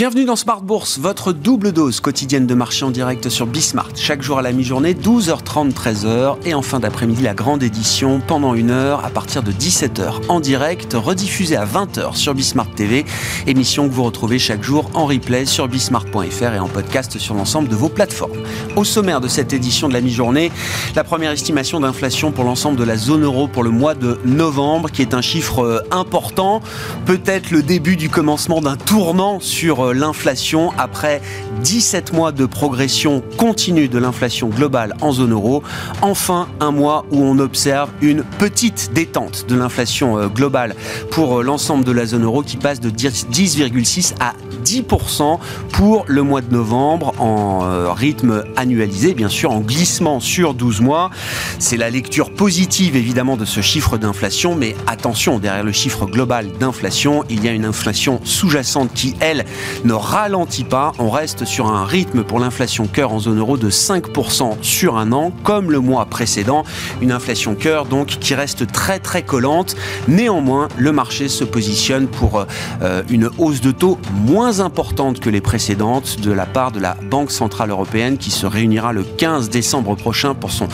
Bienvenue dans Smart Bourse, votre double dose quotidienne de marché en direct sur Bismart. Chaque jour à la mi-journée, 12h30, 13h. Et en fin d'après-midi, la grande édition pendant une heure à partir de 17h en direct, rediffusée à 20h sur Bismart TV. Émission que vous retrouvez chaque jour en replay sur bismart.fr et en podcast sur l'ensemble de vos plateformes. Au sommaire de cette édition de la mi-journée, la première estimation d'inflation pour l'ensemble de la zone euro pour le mois de novembre, qui est un chiffre euh, important. Peut-être le début du commencement d'un tournant sur l'inflation après 17 mois de progression continue de l'inflation globale en zone euro. Enfin, un mois où on observe une petite détente de l'inflation euh, globale pour euh, l'ensemble de la zone euro qui passe de 10,6 à 10% pour le mois de novembre en euh, rythme annualisé, bien sûr en glissement sur 12 mois. C'est la lecture positive évidemment de ce chiffre d'inflation, mais attention, derrière le chiffre global d'inflation, il y a une inflation sous-jacente qui, elle, ne ralentit pas. On reste sur un rythme pour l'inflation cœur en zone euro de 5% sur un an, comme le mois précédent. Une inflation cœur donc qui reste très très collante. Néanmoins, le marché se positionne pour euh, une hausse de taux moins importante que les précédentes de la part de la Banque Centrale Européenne qui se réunira le 15 décembre prochain pour son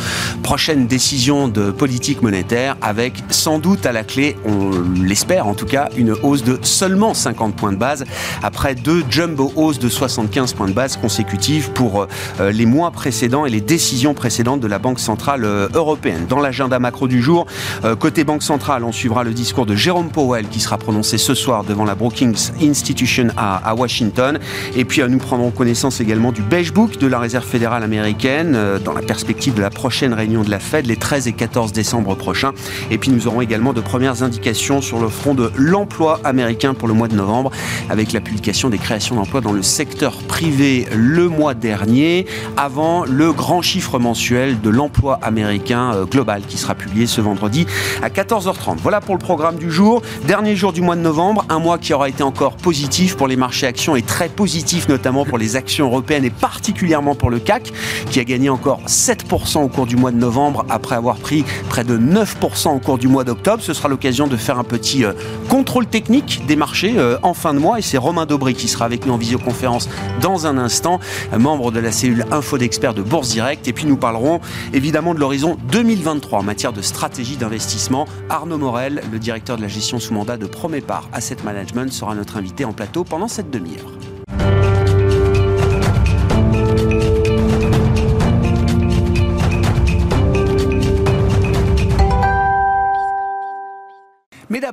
prochaine décision de politique monétaire avec sans doute à la clé, on l'espère en tout cas, une hausse de seulement 50 points de base après deux jumbo hausse de 75 points de base consécutifs pour euh, les mois précédents et les décisions précédentes de la Banque Centrale euh, Européenne. Dans l'agenda macro du jour, euh, côté Banque Centrale, on suivra le discours de Jérôme Powell qui sera prononcé ce soir devant la Brookings Institution à, Washington. Et puis nous prendrons connaissance également du Beige Book de la Réserve fédérale américaine dans la perspective de la prochaine réunion de la Fed les 13 et 14 décembre prochains. Et puis nous aurons également de premières indications sur le front de l'emploi américain pour le mois de novembre avec la publication des création d'emplois dans le secteur privé le mois dernier, avant le grand chiffre mensuel de l'emploi américain euh, global qui sera publié ce vendredi à 14h30. Voilà pour le programme du jour. Dernier jour du mois de novembre, un mois qui aura été encore positif pour les marchés actions et très positif notamment pour les actions européennes et particulièrement pour le CAC qui a gagné encore 7% au cours du mois de novembre après avoir pris près de 9% au cours du mois d'octobre. Ce sera l'occasion de faire un petit euh, contrôle technique des marchés euh, en fin de mois et c'est Romain Dobré qui sera avec nous en visioconférence dans un instant, membre de la cellule Info d'experts de Bourse Direct. Et puis nous parlerons évidemment de l'horizon 2023 en matière de stratégie d'investissement. Arnaud Morel, le directeur de la gestion sous mandat de Promépar Asset Management, sera notre invité en plateau pendant cette demi-heure. Mais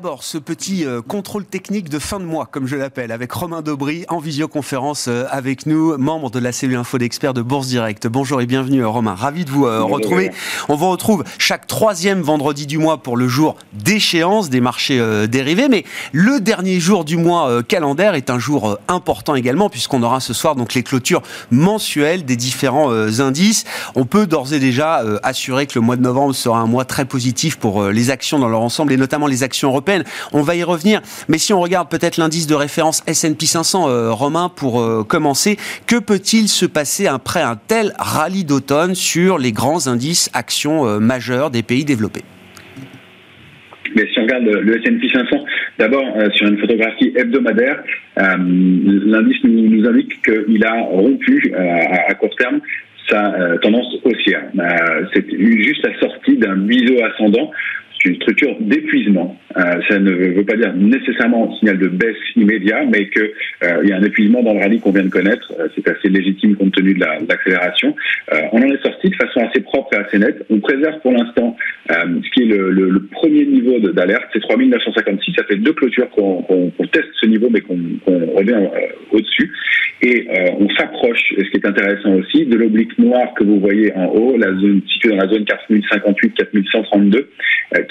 d'abord, ce petit euh, contrôle technique de fin de mois, comme je l'appelle, avec Romain Dobry en visioconférence euh, avec nous, membre de la cellule info d'experts de Bourse Direct. Bonjour et bienvenue euh, Romain, ravi de vous retrouver. On vous retrouve chaque troisième vendredi du mois pour le jour d'échéance des marchés dérivés, mais le dernier jour du mois calendaire est un jour important également, puisqu'on aura ce soir donc les clôtures mensuelles des différents indices. On peut d'ores et déjà assurer que le mois de novembre sera un mois très positif pour les actions dans leur ensemble, et notamment les actions On va y revenir. Mais si on regarde peut-être l'indice de référence S&P 500, euh, Romain, pour euh, commencer, que peut-il se passer après un tel rallye d'automne sur les grands indices actions euh, majeurs des pays développés? Mais si on regarde le S&P 500, d'abord sur une photographie hebdomadaire, l'indice nous, indique qu'il a rompu à, court terme sa tendance haussière. c'est juste la sortie d'un biseau ascendant une structure d'épuisement. Euh, ça ne veut pas dire nécessairement un signal de baisse immédiat, mais qu'il euh, y a un épuisement dans le rallye qu'on vient de connaître. Euh, c'est assez légitime compte tenu de l'accélération. on en est sorti de façon assez propre et assez nette. On préserve pour l'instant ce qui est le, premier niveau d'alerte, c'est 3956. Ça fait deux clôtures qu'on teste ce niveau, mais qu'on revient au-dessus. Et on s'approche, ce qui est intéressant aussi, de l'oblique noir que vous voyez en haut, la zone située dans la zone 4058-4132,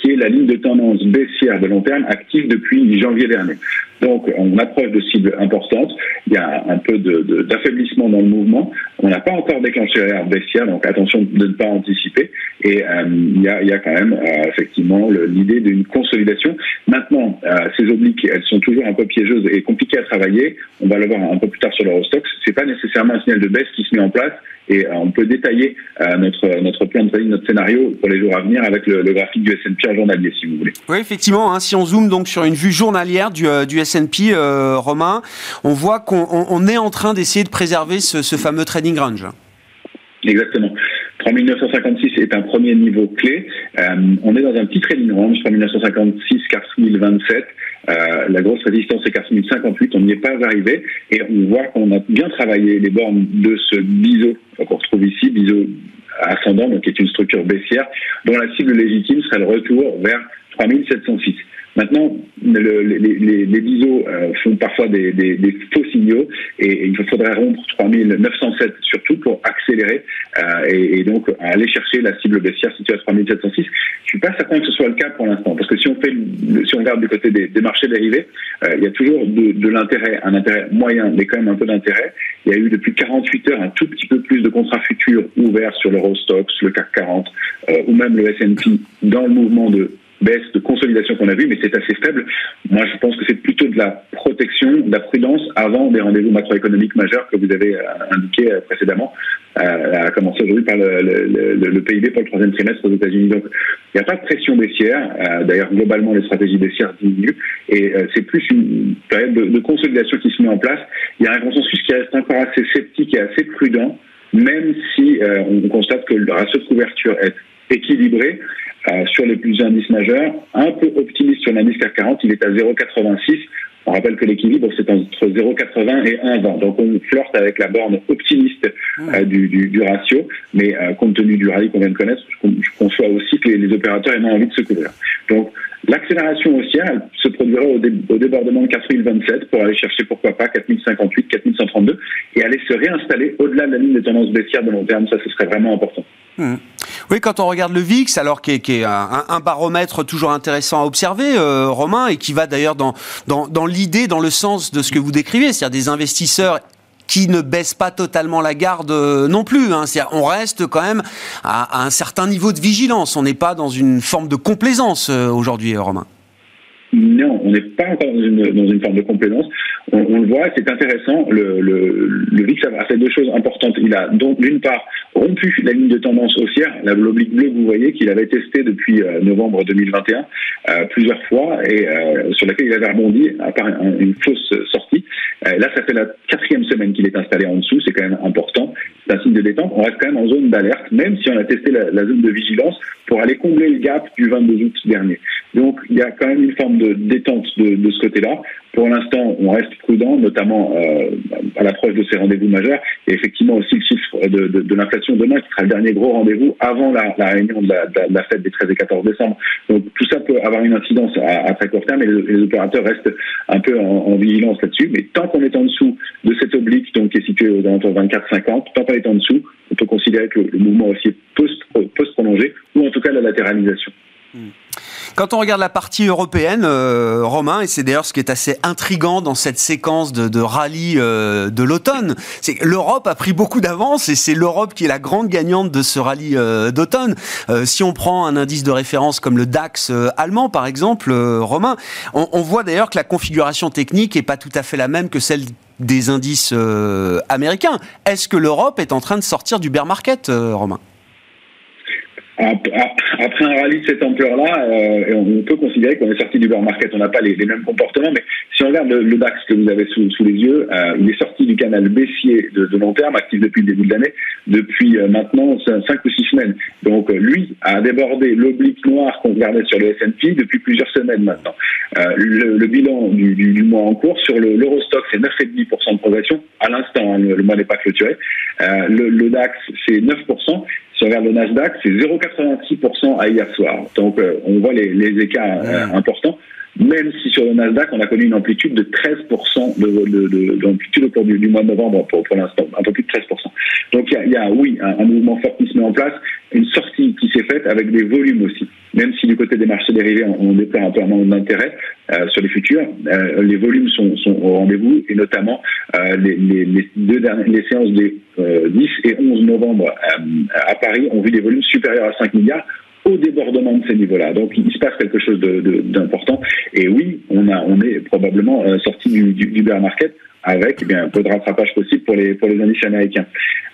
qui est la ligne de tendance baissière de long terme active depuis janvier dernier. Donc, on approche de cibles importantes. Il y a un peu d'affaiblissement dans le mouvement. On n'a pas encore déclenché l'alerte baissière, donc attention de ne pas anticiper. Et il y, a, y, a, quand même effectivement l'idée d'une consolidation. Maintenant, ces obliques, elles sont toujours un peu piégeuses et compliquées à travailler. On va le voir un peu plus tard sur l'Eurostox. C'est pas nécessairement un signal de baisse qui se met en place. Et on peut détailler notre, notre plan de trading, notre scénario pour les jours à venir avec le, graphique du S&P en journalier, si vous voulez. Oui, effectivement. Hein, si on zoome donc sur une vue journalière du, du S&P, Romain, on voit qu'on est en train d'essayer de préserver ce, fameux trading range. Exactement. 3956 est un premier niveau clé. Euh, on est dans un petit trading range, 3956, 4027. Euh, la grosse résistance est 4058, on n'y est pas arrivé. Et on voit qu'on a bien travaillé les bornes de ce biseau qu'on retrouve ici, biseau ascendant, donc qui est une structure baissière, dont la cible légitime serait le retour vers 3706. Maintenant, le, les, les, les euh, font parfois des, des, des, faux signaux et, il faudrait rompre 3907 surtout pour accélérer euh, et, et, donc aller chercher la cible baissière située à 3706. Je suis pas certain que ce soit le cas pour l'instant parce que si on fait, si on regarde du côté des, des marchés dérivés, euh, il y a toujours de, de l'intérêt, un intérêt moyen, mais quand même un peu d'intérêt. Il y a eu depuis 48 heures un tout petit peu plus de contrats futurs ouverts sur l'Eurostox, le CAC 40 euh, ou même le S&P dans le mouvement de baisse de consolidation qu'on a vu, mais c'est assez faible. Moi, je pense que c'est plutôt de la protection, de la prudence avant des rendez-vous macroéconomiques majeurs que vous avez euh, indiqués euh, précédemment, euh, à commencer aujourd'hui par le, PIB pour le troisième trimestre aux États-Unis. Donc, il n'y a pas de pression baissière. D'ailleurs, globalement, les stratégies baissières diminuent et c'est plus une période de, de consolidation qui se met en place. Il y a un consensus qui reste encore assez sceptique et assez prudent, même si on constate que le ratio de couverture est équilibré euh, sur les plus indices majeurs, un peu optimiste sur l'indice CAC 40, il est à 0,86. On rappelle que l'équilibre, c'est entre 0,80 et 1,20. Donc on flirte avec la borne optimiste euh, du, du, du, ratio, mais euh, compte tenu du rallye qu'on vient de connaître, je, conçois aussi que les, les opérateurs aient envie de se couvrir. Donc l'accélération haussière, elle se produira au, au, débordement de 4027 pour aller chercher pourquoi pas 4058, 4132 et aller se réinstaller au-delà de la ligne de tendance baissière de long terme. Ça, ce serait vraiment important. Mmh. Oui, quand on regarde le VIX, alors qui est, un, baromètre toujours intéressant à observer, euh, Romain, et qui va d'ailleurs dans, dans, l'idée, dans le sens de ce que vous décrivez, c'est-à-dire des investisseurs qui ne baissent pas totalement la garde euh, non plus. Hein. On reste quand même à, un certain niveau de vigilance. On n'est pas dans une forme de complaisance euh, aujourd'hui, Romain. Non, on n'est pas encore dans une, dans une, forme de complaisance. On, le voit, c'est intéressant. Le, le, le VIX a fait deux choses importantes. Il a donc d'une part rompu la ligne de tendance haussière, l'oblique bleue, vous voyez, qu'il avait testé depuis euh, novembre 2021 euh, plusieurs fois et euh, sur laquelle il avait rebondi à part une fausse sortie. Là, ça fait la quatrième semaine qu'il est installé en dessous, c'est quand même important. C'est un signe de détente. On reste quand même en zone d'alerte, même si on a testé la, la, zone de vigilance pour aller combler le gap du 22 août dernier. Donc, il y a quand même une forme de détente de, ce côté-là. Pour l'instant, on reste prudent, notamment euh, à l'approche de ces rendez-vous majeurs. Et effectivement aussi le chiffre de, l'inflation demain, qui sera le dernier gros rendez-vous avant la, réunion de la, fête des 13 et 14 décembre. Donc tout ça peut avoir une incidence à, très court terme et les, opérateurs restent un peu en, vigilance là-dessus. Mais tant qu'on est en dessous de cette oblique, donc qui est située aux alentours 24-50, tant qu'on est en dessous, on peut considérer que le, mouvement aussi peut, peut se prolonger, ou en tout cas la latéralisation. Hmm. Quand on regarde la partie européenne, euh, Romain, et c'est d'ailleurs ce qui est assez intrigant dans cette séquence de, rallye euh, de l'automne, c'est que l'Europe a pris beaucoup d'avance et c'est l'Europe qui est la grande gagnante de ce rallye euh, d'automne. Si on prend un indice de référence comme le DAX allemand, par exemple, Romain, on, voit d'ailleurs que la configuration technique est pas tout à fait la même que celle des indices américains. Est-ce que l'Europe est en train de sortir du bear market, Romain? Après un rallye de cette ampleur-là, euh, on peut considérer qu'on est sorti du bear market. On n'a pas les, mêmes comportements, mais si on regarde le, le DAX que vous avez sous, les yeux, euh, il est sorti du canal baissier de, long terme, actif depuis le début de l'année, depuis euh, maintenant 5 ou 6 semaines. Donc euh, lui a débordé l'oblique noir qu'on regardait sur le S&P depuis plusieurs semaines maintenant. Euh, le, le, bilan du, du, du, mois en cours sur l'Eurostock, c'est 9,5% de progression. À l'instant, hein, le, le, mois n'est pas clôturé. le, le DAX, c'est 9% on regarde le Nasdaq, c'est 0,86% à hier soir. Donc euh, on voit les, les écarts euh, importants. Même si sur le Nasdaq, on a connu une amplitude de 13% d'amplitude de, de, au cours du, du, mois de novembre pour, pour l'instant, un peu plus de 13%. Donc il y a, y a oui, un, mouvement fort qui se met en place, une sortie qui s'est faite avec des volumes aussi. Même si du côté des marchés dérivés, on, on déplore un peu un manque d'intérêt, sur les futurs. les volumes sont, sont au rendez-vous et notamment les, les, les, deux dernières les séances des 10 et 11 novembre à Paris ont vu des volumes supérieurs à 5 milliards au débordement de ces niveaux-là. Donc il se passe quelque chose d'important. Et oui, on, a, on est probablement sorti du, du, du bear market avec eh bien, un peu de rattrapage possible pour les, pour les indices américains.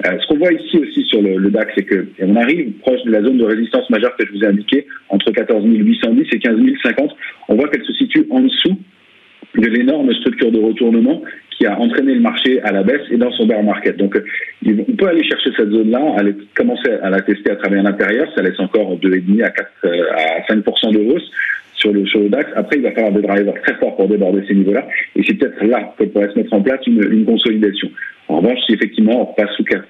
Euh, ce qu'on voit ici aussi sur le, le DAX, c'est qu'on arrive proche de la zone de résistance majeure que je vous ai indiquée, entre 14 810 et 15 050. On voit qu'elle se situe en dessous de l'énorme structure de retournement qui a entraîné le marché à la baisse et dans son bear market. Donc, on peut aller chercher cette zone-là, aller commencer à la tester à travers l'intérieur. Ça laisse encore 2,5 à 4 euh, à 5% de hausse sur le, sur le DAX. Après, il va falloir des drivers très forts pour déborder ces niveaux-là. Et c'est peut-être là que pourrait se mettre en place une, une consolidation. En revanche, si effectivement on passe sous 14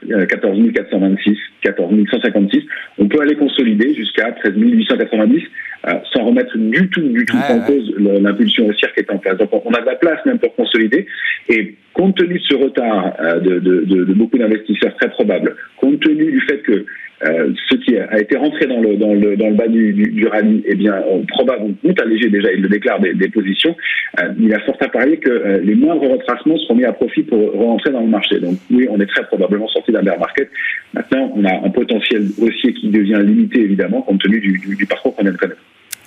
426, 14 156, on peut aller consolider jusqu'à 13 890 euh, sans remettre du tout, du tout en cause l'impulsion haussière qui est en place. Donc on a de la place même pour consolider. Et compte tenu de ce retard euh, de, de, de, de beaucoup d'investisseurs très probable, compte tenu du fait que euh, ce qui a été rentré dans le, bas du, du, rallye, eh bien, on, probablement ont allégé déjà, il le déclare, des, positions. Euh, il a fort à parier que euh, les moindres retracements seront mis à profit pour rentrer dans le marché. Donc oui, on est très probablement sorti d'un bear market. Maintenant, on a un potentiel haussier qui devient limité, évidemment, compte tenu du, parcours qu'on vient de connaître.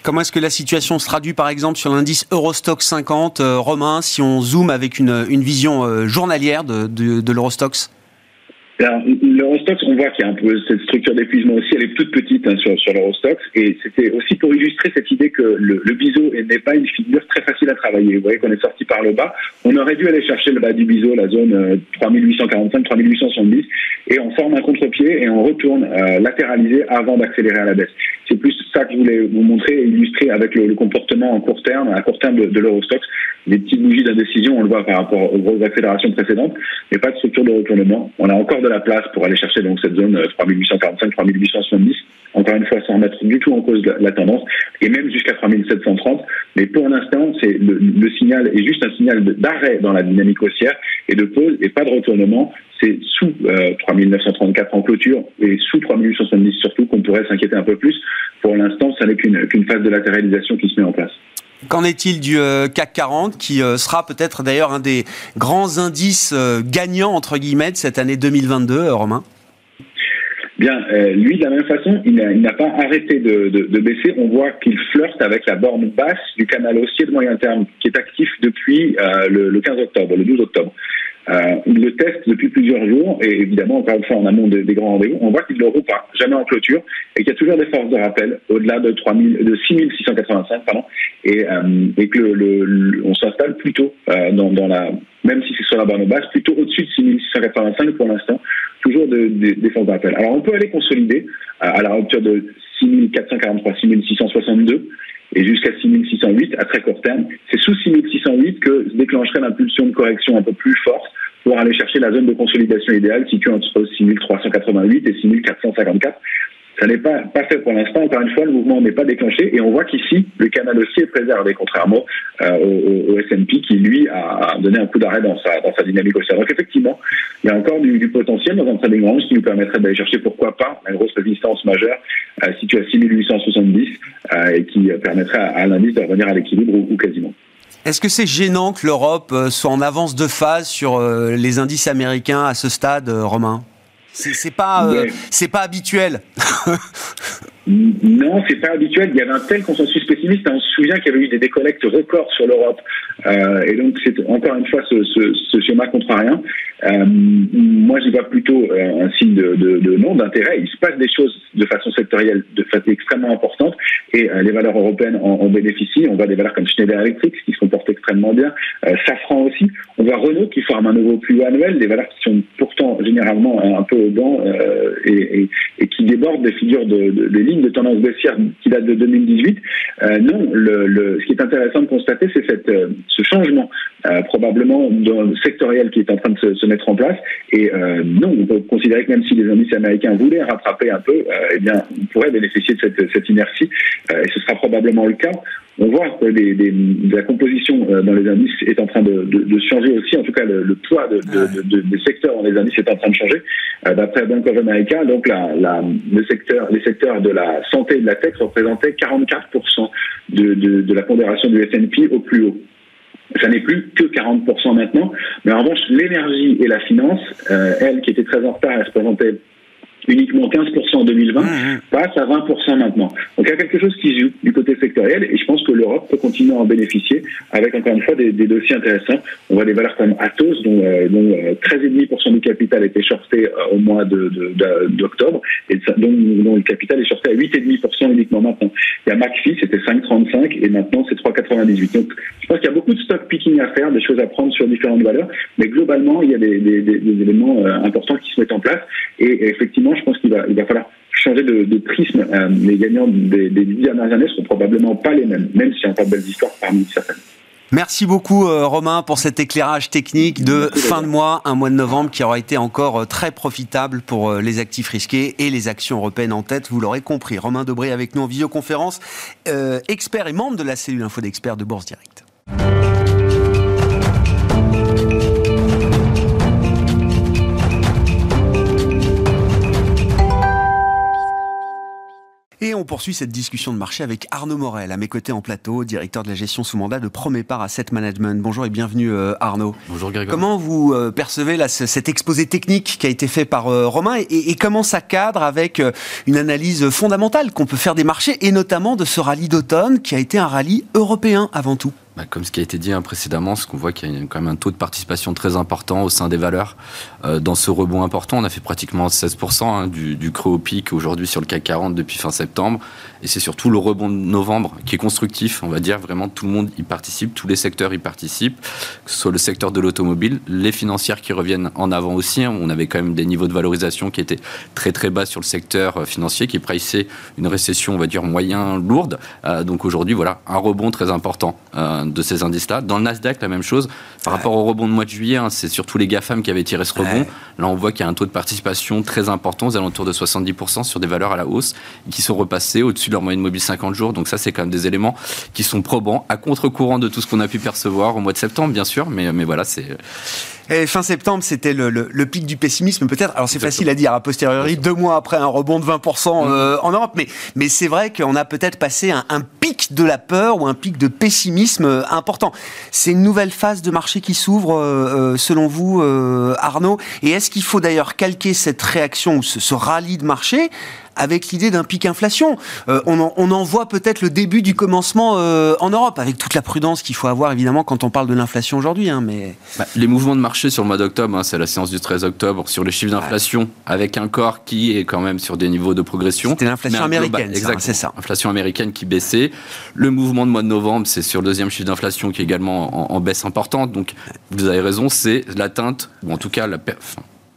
Comment est-ce que la situation se traduit par exemple sur l'indice Eurostox 50 Romain, si on zoome avec une, une vision journalière de, de, de l'Eurostox? L'Eurostox, on voit qu'il y a un peu cette structure d'épuisement aussi, elle est toute petite hein, sur, sur l'Eurostox, et c'était aussi pour illustrer cette idée que le, le biseau n'est pas une figure très facile à travailler. Vous voyez qu'on est sorti par le bas, on aurait dû aller chercher le bas du biseau, la zone 3845, 3870, et on forme un contre-pied et on retourne euh, latéraliser avant d'accélérer à la baisse. Que je voulais vous montrer et illustrer avec le, comportement en court terme, à court terme de, de l'Eurostox. Les petites bougies d'indécision, on le voit par rapport aux grosses accélérations précédentes, mais pas de structure de retournement. On a encore de la place pour aller chercher donc cette zone 3845, euh, 3870. Encore une fois, sans remettre du tout en cause la, tendance, et même jusqu'à 3730. Mais pour l'instant, c'est le, signal est juste un signal d'arrêt dans la dynamique haussière et de pause et pas de retournement. C'est sous euh, 3934 en clôture et sous 3870 surtout qu'on pourrait s'inquiéter un peu plus. Pour l'instant, ça n'est qu'une qu phase de latéralisation qui se met en place. Qu'en est-il du euh, CAC 40 qui euh, sera peut-être d'ailleurs un des grands indices euh, gagnants entre guillemets de cette année 2022, Romain? Bien, euh, lui, de la même façon, il n'a pas arrêté de, de, de baisser. On voit qu'il flirte avec la borne basse du canal haussier de moyen terme, qui est actif depuis euh, le, le, 15 octobre, le 12 octobre. Euh, le teste depuis plusieurs jours et évidemment, encore une fois, en amont des, grands rendez-vous, on voit qu'il ne le pas, jamais en clôture et qu'il y a toujours des forces de rappel au-delà de, 3000, de 6685 pardon, et, euh, que le, on s'installe plutôt euh, dans, dans, la, même si c'est sur la borne basse, plutôt au-dessus de 6685 pour l'instant, toujours de, de, des forces de rappel. Alors on peut aller consolider à la rupture de 6443, 6662 et jusqu'à 6608 à très court terme. C'est sous 6608 que se déclencherait l'impulsion de correction un peu plus forte pour aller chercher la zone de consolidation idéale située entre 6388 et 6454. Ça n'est pas, pas fait pour l'instant. Encore une fois, le mouvement n'est pas déclenché et on voit qu'ici, le canal haussier est préservé, contrairement euh, au, au S&P qui, lui, a, donné un coup d'arrêt dans sa, dans sa dynamique haussière. Donc, effectivement, il y a encore du, du potentiel dans un trading range qui nous permettrait d'aller chercher, pourquoi pas, une grosse résistance majeure euh, située à 6870 euh, et qui permettrait à, l'indice de revenir à l'équilibre ou, ou quasiment. Est-ce que c'est gênant que l'Europe euh, soit en avance de phase sur euh, les indices américains à ce stade, Romain? C'est pas, euh, c'est pas habituel. non, c'est pas habituel. Il y avait un tel consensus pessimiste. On se souvient qu'il y avait eu des décollectes records sur l'Europe. Euh, et donc, c'est encore une fois ce, ce, ce schéma contrarien. Euh, moi, j'y vois plutôt euh, un signe de, non d'intérêt. Il se passe des choses de façon sectorielle de façon extrêmement importante et euh, les valeurs européennes en, en, bénéficient. On voit des valeurs comme Schneider Electric qui se comportent extrêmement bien, Safran aussi. On voit Renault qui forme un nouveau plus annuel, des valeurs qui sont pourtant généralement un peu au banc et, et, et, qui débordent des figures de, de, des lignes de tendance baissière qui datent de 2018. non, le, le, ce qui est intéressant de constater, c'est cette ce changement probablement sectoriel qui est en train de se, mettre en place. Et non, on peut considérer que même si les indices américains voulaient rattraper un peu, eh bien, on pourrait bénéficier de cette, cette inertie, et ce sera probablement le cas on voit que la composition euh, dans les indices est en train de, changer aussi. En tout cas, le, poids des secteurs dans les indices est en train de changer. Euh, d'après Bank of America, donc le secteur, les secteurs de la santé et de la tech représentaient 44% de, la pondération du S&P au plus haut. Ça n'est plus que 40% maintenant. Mais en revanche, l'énergie et la finance, euh, elle qui était très en retard, elle représentait uniquement 15% en 2020, passe à 20% maintenant. Donc il y a quelque chose qui joue du côté sectoriel et je pense que l'Europe peut continuer à en bénéficier avec encore une fois des, dossiers intéressants. On voit des valeurs comme Atos dont, euh, dont 13,5% euh, du capital était shorté euh, au mois d'octobre de, et dont, le capital est shorté à 8,5% uniquement maintenant. Il y a McPhee, c'était 5,35 et maintenant c'est 3,98. Donc pense qu'il y a beaucoup de stock picking à faire, des choses à prendre sur différentes valeurs, mais globalement il y a des, des éléments importants qui se mettent en place et effectivement je pense qu'il va, il va falloir changer de, prisme. Euh, les gagnants des, dix dernières années ne seront probablement pas les mêmes, même s'il y a encore de belles histoires parmi certaines. Merci beaucoup euh, Romain pour cet éclairage technique de fin de mois, un mois de novembre qui aura été encore euh, très profitable pour les actifs risqués et les actions européennes en tête, vous l'aurez compris. Romain Debré avec nous en visioconférence, expert et membre de la cellule info d'experts de Bourse Direct. Et on poursuit cette discussion de marché avec Arnaud Morel, à mes côtés en plateau, directeur de la gestion sous mandat de Promépar Asset Management. Bonjour et bienvenue euh, Arnaud. Bonjour Grégoire. Comment vous euh, percevez là, cet exposé technique qui a été fait par euh, Romain et, comment ça cadre avec une analyse fondamentale qu'on peut faire des marchés et notamment de ce rallye d'automne qui a été un rallye européen avant tout? Bah, comme ce qui a été dit hein, précédemment, ce qu'on voit qu'il y a quand même un taux de participation très important au sein des valeurs. Euh, dans ce rebond important, on a fait pratiquement 16% hein, du, creux au pic aujourd'hui sur le CAC 40 depuis fin septembre. Et c'est surtout le rebond de novembre qui est constructif, on va dire. Vraiment, tout le monde y participe, tous les secteurs y participent, que ce soit le secteur de l'automobile, les financières qui reviennent en avant aussi. Hein. On avait quand même des niveaux de valorisation qui étaient très très bas sur le secteur euh, financier, qui priçait une récession, on va dire, moyen lourde. Euh, donc aujourd'hui, voilà, un rebond très important de ces indices-là. Dans le Nasdaq, la même chose. Par rapport au rebond de mois de juillet, hein, c'est surtout les GAFAM qui avaient tiré ce rebond. Là, on voit qu'il y a un taux de participation très important, aux alentours de 70% sur des valeurs à la hausse, qui sont repassées au-dessus de leur moyenne mobile 50 jours. Donc ça, c'est quand même des éléments qui sont probants, à contre-courant de tout ce qu'on a pu percevoir au mois de septembre, bien sûr. Mais, mais voilà, c'est fin septembre, c'était le, pic du pessimisme, peut-être. Alors, c'est facile à dire a posteriori, deux mois après un rebond de 20% euh, en Europe, mais, mais c'est vrai qu'on a peut-être passé un, pic de la peur ou un pic de pessimisme euh, important. C'est une nouvelle phase de marché qui s'ouvre, euh, selon vous, Arnaud. Et est-ce qu'il faut d'ailleurs calquer cette réaction ou ce, ce rallye de marché avec l'idée d'un pic inflation. Euh, on, en, voit peut-être le début du commencement euh, en Europe, avec toute la prudence qu'il faut avoir évidemment quand on parle de l'inflation aujourd'hui. Hein, mais... Bah, les mouvements de marché sur le mois d'octobre, hein, c'est la séance du 13 octobre, sur les chiffres d'inflation, avec un corps qui est quand même sur des niveaux de progression. C'était l'inflation américaine, c'est ça. Inflation américaine qui baissait. Le mouvement de mois de novembre, c'est sur le deuxième chiffre d'inflation qui est également en, baisse importante. Donc, vous avez raison, c'est l'atteinte, ou en tout cas la,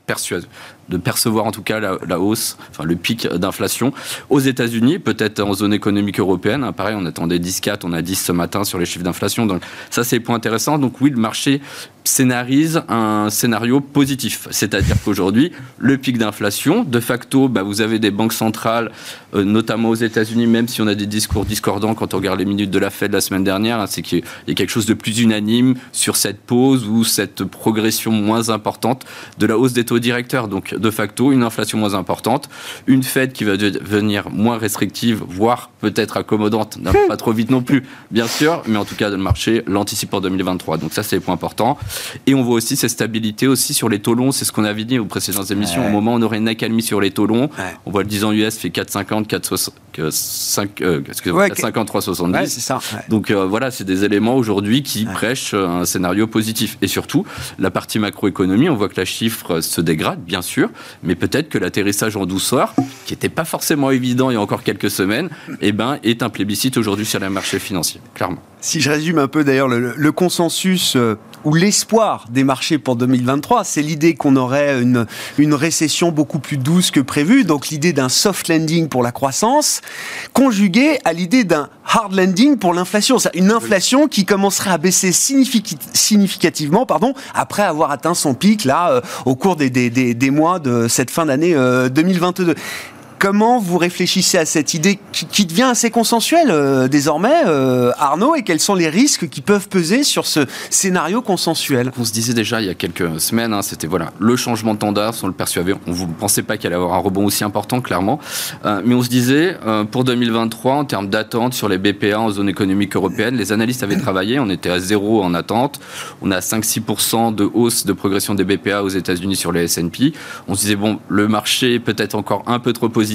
persuade, de percevoir en tout cas la, hausse, enfin le pic d'inflation aux États-Unis, peut-être en zone économique européenne. Hein, pareil, on attendait 10,4, on a 10 ce matin sur les chiffres d'inflation. Donc ça, c'est le point intéressant. Donc oui, le marché scénarise un scénario positif, c'est-à-dire qu'aujourd'hui, le pic d'inflation, de facto, bah, vous avez des banques centrales, euh, notamment aux États-Unis, même si on a des discours discordants quand on regarde les minutes de la Fed la semaine dernière, hein, c'est qu'il y a quelque chose de plus unanime sur cette pause ou cette progression moins importante de la hausse des taux directeurs. Donc de facto une inflation moins importante, une Fed qui va devenir moins restrictive, voire peut-être accommodante, pas trop vite non plus, bien sûr, mais en tout cas le marché l'anticipe en 2023. Donc ça c'est le point important. Et on voit aussi cette stabilité aussi sur les taux longs, c'est ce qu'on avait dit aux précédentes émissions. Au moment où on aurait une accalmie sur les taux longs, on voit le 10 ans US fait 4,50, 4,50, 3,70. c'est ça. Donc euh, voilà, c'est des éléments aujourd'hui qui prêchent un scénario positif. Et surtout, la partie macroéconomie, on voit que la chiffre se dégrade, bien sûr, mais peut-être que l'atterrissage en douceur, qui n'était pas forcément évident il y a encore quelques semaines, eh ben, est un plébiscite aujourd'hui sur les marchés financiers, clairement. Si je résume un peu d'ailleurs le, consensus euh, ou l'espoir des marchés pour 2023, c'est l'idée qu'on aurait une, une récession beaucoup plus douce que prévu, donc l'idée d'un soft landing pour la croissance, conjuguée à l'idée d'un hard landing pour l'inflation. Une inflation qui commencerait à baisser significativement pardon, après avoir atteint son pic là euh, au cours des, des, des, des, mois de cette fin d'année 2022. Comment vous réfléchissez à cette idée qui, devient assez consensuelle euh, désormais, euh, Arnaud, et quels sont les risques qui peuvent peser sur ce scénario consensuel? On se disait déjà il y a quelques semaines, hein, c'était voilà le changement de standard, on le percevait, on ne pensait pas qu'il allait avoir un rebond aussi important, clairement, euh, mais on se disait pour 2023, en termes d'attente sur les BPA en zone économique européenne, les analystes avaient travaillé, on était à zéro en attente, on a 5-6% de hausse de progression des BPA aux États-Unis sur les S&P. On se disait bon, le marché est peut-être encore un peu trop positif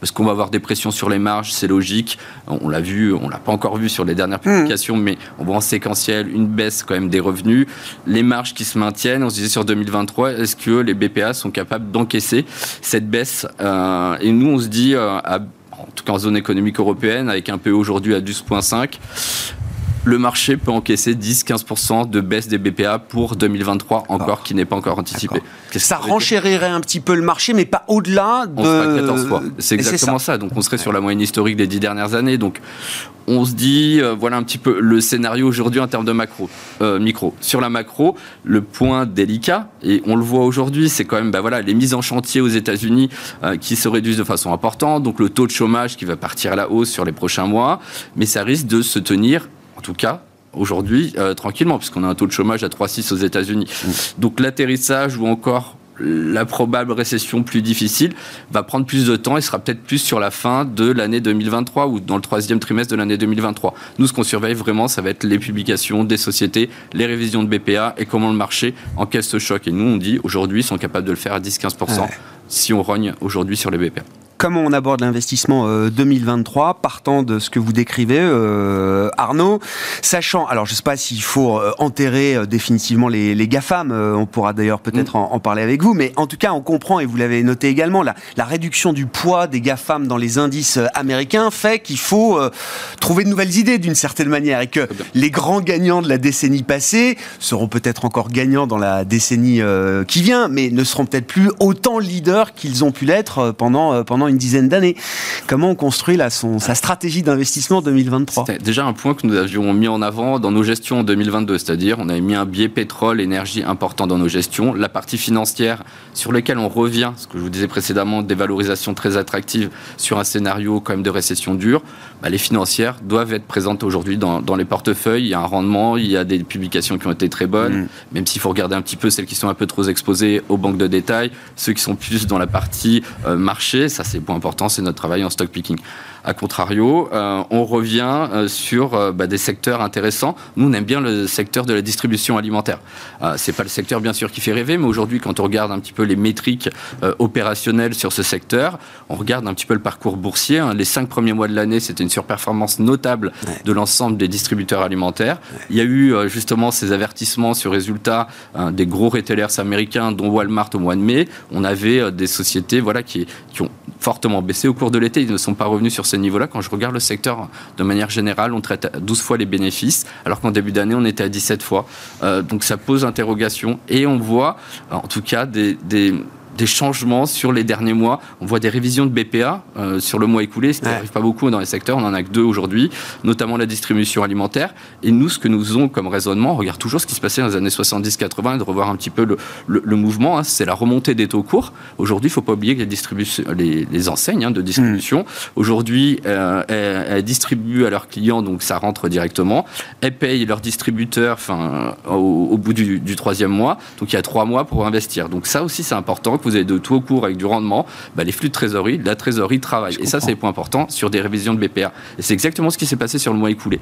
parce qu'on va avoir des pressions sur les marges, c'est logique. On l'a vu, on l'a pas encore vu sur les dernières hmm. publications, mais on voit en séquentiel une baisse quand même des revenus, les marges qui se maintiennent. On se disait sur 2023, est-ce que les BPA sont capables d'encaisser cette baisse euh, Et nous, on se dit, euh, en tout cas en zone économique européenne, avec un PE aujourd'hui à 12,5, le marché peut encaisser 10-15% de baisse des BPA pour 2023 encore, qui n'est pas encore anticipé. Ça renchérirait un petit peu le marché, mais pas au-delà de... On 14 fois. C'est exactement ça. Donc on serait sur la moyenne historique des 10 dernières années. Donc on se dit, euh, voilà un petit peu le scénario aujourd'hui en termes de macro, euh, micro. Sur la macro, le point délicat, et on le voit aujourd'hui, c'est quand même bah, voilà, les mises en chantier aux États-Unis euh, qui se réduisent de façon importante, donc le taux de chômage qui va partir à la hausse sur les prochains mois, mais ça risque de se tenir en tout cas aujourd'hui euh, tranquillement, puisqu'on a un taux de chômage à 3,6 aux États-Unis. Mmh. Donc l'atterrissage ou encore la probable récession plus difficile va prendre plus de temps et sera peut-être plus sur la fin de l'année 2023 ou dans le troisième trimestre de l'année 2023. Nous, ce qu'on surveille vraiment, ça va être les publications des sociétés, les révisions de BPA et comment le marché encaisse ce choc. Et nous, on dit aujourd'hui, ils sont capables de le faire à 10-15% si on rogne aujourd'hui sur les BPA comment on aborde l'investissement 2023, euh, partant de ce que vous décrivez, euh, Arnaud, sachant, alors je ne sais pas s'il faut euh, enterrer définitivement les, les GAFAM, on pourra d'ailleurs peut-être mm. en, parler avec vous, mais en tout cas on comprend, et vous l'avez noté également, la, la, réduction du poids des GAFAM dans les indices américains fait qu'il faut trouver de nouvelles idées d'une certaine manière, et que les grands gagnants de la décennie passée seront peut-être encore gagnants dans la décennie qui vient, mais ne seront peut-être plus autant leaders qu'ils ont pu l'être pendant, pendant une dizaine d'années. Comment on construit là son, sa stratégie d'investissement 2023 C'était déjà un point que nous avions mis en avant dans nos gestions en 2022, c'est-à-dire on avait mis un biais pétrole, énergie important dans nos gestions. La partie financière sur laquelle on revient, ce que je vous disais précédemment, des valorisations très attractives sur un scénario quand même de récession dure, bah, les financières doivent être présentes aujourd'hui dans, dans, les portefeuilles. Il y a un rendement, il y a des publications qui ont été très bonnes, mm. même s'il faut regarder un petit peu celles qui sont un peu trop exposées aux banques de détail, ceux qui sont plus dans la partie euh, marché, ça c'est point important, c'est notre travail en stock picking. A contrario, euh, on revient euh, sur euh, bah, des secteurs intéressants. Nous, on aime bien le secteur de la distribution alimentaire. c'est pas le secteur, bien sûr, qui fait rêver, mais aujourd'hui, quand on regarde un petit peu les métriques opérationnelles sur ce secteur, on regarde un petit peu le parcours boursier. Hein. Les cinq premiers mois de l'année, c'était une surperformance notable de l'ensemble des distributeurs alimentaires. Il y a eu justement ces avertissements sur résultats des gros retailers américains, dont Walmart au mois de mai. On avait des sociétés voilà, qui, qui ont fortement baissé au cours de l'été. Ils ne sont pas revenus sur ce niveau-là. Quand je regarde le secteur de manière générale, on traite à 12 fois les bénéfices, alors qu'en début d'année, on était à 17 fois. Euh, donc ça pose interrogation et on voit en tout cas des, des des changements sur les derniers mois. On voit des révisions de BPA euh, sur le mois écoulé, ce qui n'arrive pas beaucoup dans les secteurs. On en a que deux aujourd'hui, notamment la distribution alimentaire. Et nous, ce que nous faisons comme raisonnement, on regarde toujours ce qui se passait dans les années 70-80 et de revoir un petit peu le, le, mouvement. Hein. c'est la remontée des taux courts. Aujourd'hui, il ne faut pas oublier que les, les, enseignes hein, de distribution, mm. aujourd'hui, euh, elles, distribuent à leurs clients, donc ça rentre directement. Elles payent leurs distributeurs enfin, au, bout du, du troisième mois. Donc il y a trois mois pour investir. Donc ça aussi, c'est important vous avez de tout au cours avec du rendement, bah, les flux de trésorerie, la trésorerie travaille. et ça, c'est le point important sur des révisions de BPA. Et c'est exactement ce qui s'est passé sur le mois écoulé.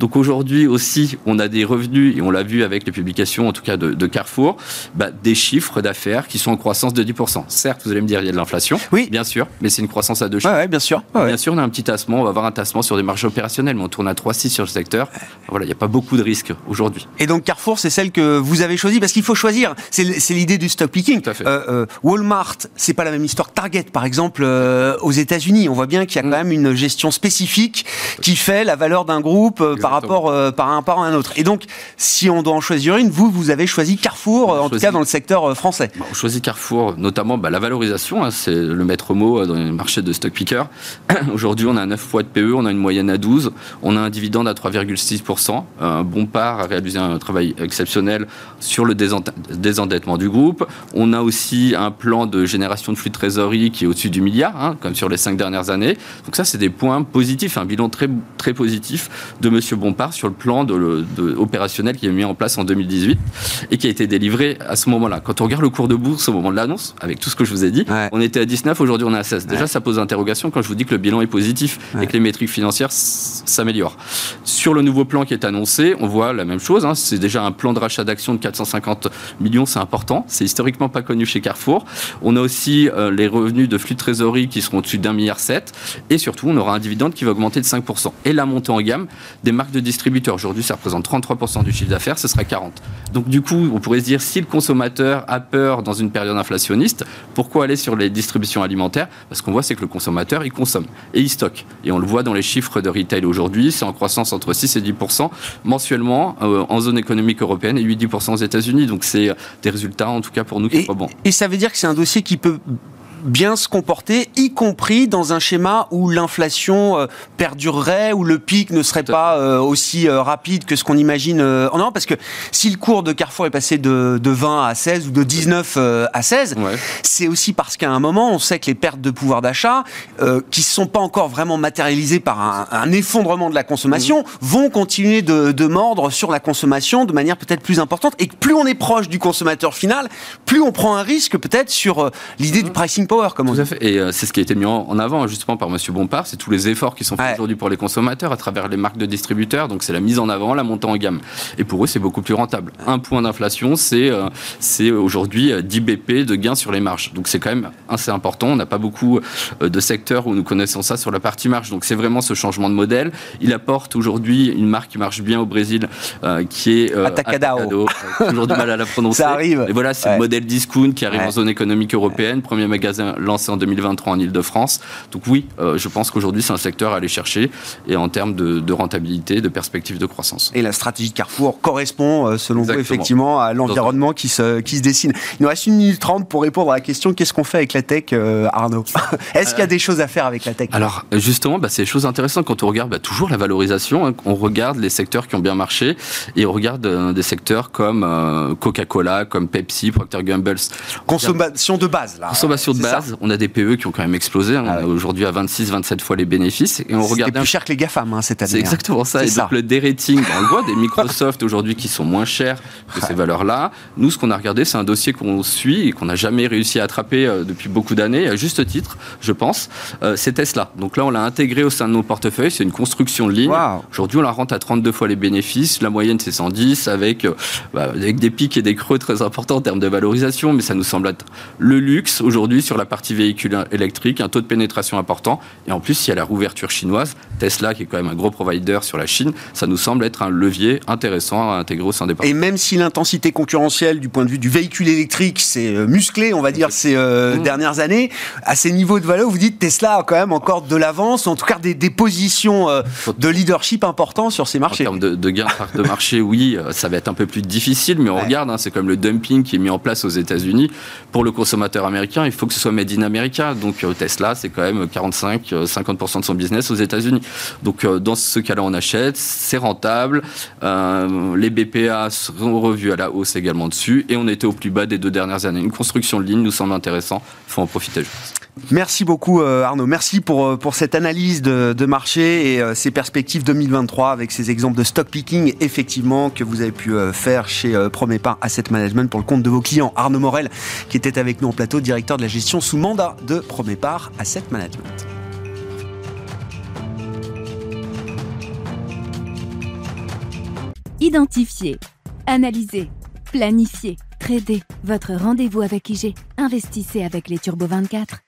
Donc aujourd'hui aussi, on a des revenus, et on l'a vu avec les publications, en tout cas de, Carrefour, bah, des chiffres d'affaires qui sont en croissance de 10%. Certes, vous allez me dire, il y a de l'inflation, oui. bien sûr, mais c'est une croissance à deux chiffres. Ouais, bien sûr. bien sûr, on a un petit tassement, on va avoir un tassement sur des marges opérationnelles, mais on tourne à 3,6 sur le secteur. Voilà, il n'y a pas beaucoup de risques aujourd'hui. Et donc Carrefour, c'est celle que vous avez choisie, parce qu'il faut choisir. C'est l'idée du stock picking. Tout à fait. Euh, euh, Walmart, c'est pas la même histoire que Target, par exemple, euh, aux États-Unis. On voit bien qu'il y a quand mm. même une gestion spécifique qui fait la valeur d'un groupe euh, par rapport euh, par un par un autre. Et donc, si on doit en choisir une, vous, vous avez choisi Carrefour, en tout cas dans le secteur français. on choisit Carrefour, notamment bah, la valorisation, hein, c'est le maître mot dans le marché de stock picker. Aujourd'hui, on a 9 fois de PE, on a une moyenne à 12, on a un dividende à 3,6%. Un bon part a réalisé un travail exceptionnel sur le désendettement du groupe. On a aussi un plan de génération de flux de trésorerie qui est au-dessus du milliard, hein, comme sur les cinq dernières années. Donc ça, c'est des points positifs, un bilan très, très positif de M. Bompard sur le plan de, opérationnel qui est mis en place en 2018 et qui a été délivré à ce moment-là. Quand on regarde le cours de bourse au moment de l'annonce, avec tout ce que je vous ai dit, on était à 19, aujourd'hui on est à 16. Déjà, ça pose interrogation quand je vous dis que le bilan est positif et que les métriques financières s'améliorent. Sur le nouveau plan qui est annoncé, on voit la même chose. Hein. c'est déjà un plan de rachat d'actions de 450 millions, c'est important. C'est historiquement pas connu chez Carrefour. On a aussi euh, les revenus de flux de trésorerie qui seront au-dessus d'un milliard sept. Et surtout, on aura un dividende qui va augmenter de 5%. Et la montée en gamme des marques de distributeurs. Aujourd'hui, ça représente 33% du chiffre d'affaires, ce sera 40. Donc du coup, on pourrait se dire, si le consommateur a peur dans une période inflationniste, pourquoi aller sur les distributions alimentaires? Parce qu'on voit, c'est que le consommateur, il consomme et il stocke. Et on le voit dans les chiffres de retail aujourd'hui, c'est en croissance entre 6 et 10% mensuellement euh, en zone économique européenne et 8-10% aux États-Unis. Donc c'est des résultats, en tout cas pour nous, qui sont bons. Et ça veut dire c'est un dossier qui peut bien se comporter, y compris dans un schéma où l'inflation euh, perdurerait, où le pic ne serait pas euh, aussi euh, rapide que ce qu'on imagine en Europe. Parce que si le cours de Carrefour est passé de, 20 à 16 ou de 19 à 16, c'est aussi parce qu'à un moment, on sait que les pertes de pouvoir d'achat, qui ne sont pas encore vraiment matérialisées par un, effondrement de la consommation, mmh. vont continuer de, de, mordre sur la consommation de manière peut-être plus importante. Et plus on est proche du consommateur final, plus on prend un risque peut-être sur l'idée mmh. du pricing tout à fait. Et euh, c'est ce qui a été mis en, avant justement par Monsieur Bompard, c'est tous les efforts qui sont faits aujourd'hui pour les consommateurs à travers les marques de distributeurs. Donc c'est la mise en avant, la montée en gamme. Et pour eux, c'est beaucoup plus rentable. Un point d'inflation, c'est euh, c'est aujourd'hui 10 BP de gains sur les marges. Donc c'est quand même assez important. On n'a pas beaucoup euh, de secteurs où nous connaissons ça sur la partie marge. Donc c'est vraiment ce changement de modèle. Il apporte aujourd'hui une marque qui marche bien au Brésil, qui est Atacadao. toujours du mal à la prononcer. Ça arrive. Et voilà, c'est le modèle discount qui arrive en zone économique européenne. Premier magasin lancé en 2023 en Ile-de-France. Donc oui, euh, je pense qu'aujourd'hui, c'est un secteur à aller chercher et en termes de, rentabilité, de perspective de croissance. Et la stratégie de Carrefour correspond, euh, selon vous, effectivement, à l'environnement qui se, qui se dessine. Il nous reste une minute trente pour répondre à la question qu'est-ce qu'on fait avec la tech, euh, Arnaud? Est-ce qu'il y a des choses à faire avec la tech? Alors, justement, bah, c'est des choses intéressantes quand on regarde bah, toujours la valorisation. Hein, on regarde les secteurs qui ont bien marché et on regarde des secteurs comme Coca-Cola, comme Pepsi, Procter Gamble. Consommation de base, là. Consommation de base on a des PE qui ont quand même explosé. Hein. Ah aujourd'hui à 26-27 fois les bénéfices. Et on regarde. plus cher que les GAFAM hein, cette année. C'est hein. exactement ça. Et donc le dérating, on voit des Microsoft aujourd'hui qui sont moins chers que ces valeurs-là. Nous, ce qu'on a regardé, c'est un dossier qu'on suit et qu'on n'a jamais réussi à attraper euh, depuis beaucoup d'années, à juste titre, je pense. Euh, c'est Tesla. Donc là, on l'a intégré au sein de nos portefeuilles. C'est une construction de ligne. Aujourd'hui, on la rente à 32 fois les bénéfices. La moyenne, c'est 110 avec, euh, bah, avec des pics et des creux très importants en termes de valorisation. Mais ça nous semble être le luxe aujourd'hui sur la partie véhicule électrique, un taux de pénétration important. Et en plus, il y a la rouverture chinoise. Tesla, qui est quand même un gros provider sur la Chine, ça nous semble être un levier intéressant à intégrer au sein des Et même si l'intensité concurrentielle du point de vue du véhicule électrique, c'est euh, musclé, on va dire, ces euh, mmh. dernières années, à ces niveaux de valeur, vous dites Tesla a quand même encore de l'avance, en tout cas des, des positions euh, de leadership importants sur ces marchés. En termes de, gains de marché, oui, ça va être un peu plus difficile, mais on regarde, hein, c'est comme le dumping qui est mis en place aux États-Unis. Pour le consommateur américain, il faut que ce soit made in America. Donc euh, Tesla, c'est quand même 45-50% euh, de son business aux États-Unis. Donc euh, dans ce cas-là, on achète, c'est rentable. les BPA seront revus à la hausse également dessus, et on était au plus bas des deux dernières années. Une construction de ligne nous semble intéressant. Il faut en profiter. Merci beaucoup Arnaud. Merci pour, pour cette analyse de, de marché et ces perspectives 2023 avec ces exemples de stock picking effectivement que vous avez pu faire chez Promépar Asset Management pour le compte de vos clients. Arnaud Morel qui était avec nous en plateau, directeur de la gestion sous mandat de Promépar Asset Management. Identifier, analyser, planifier, trader. Votre rendez-vous avec IG. Investissez avec les Turbo 24.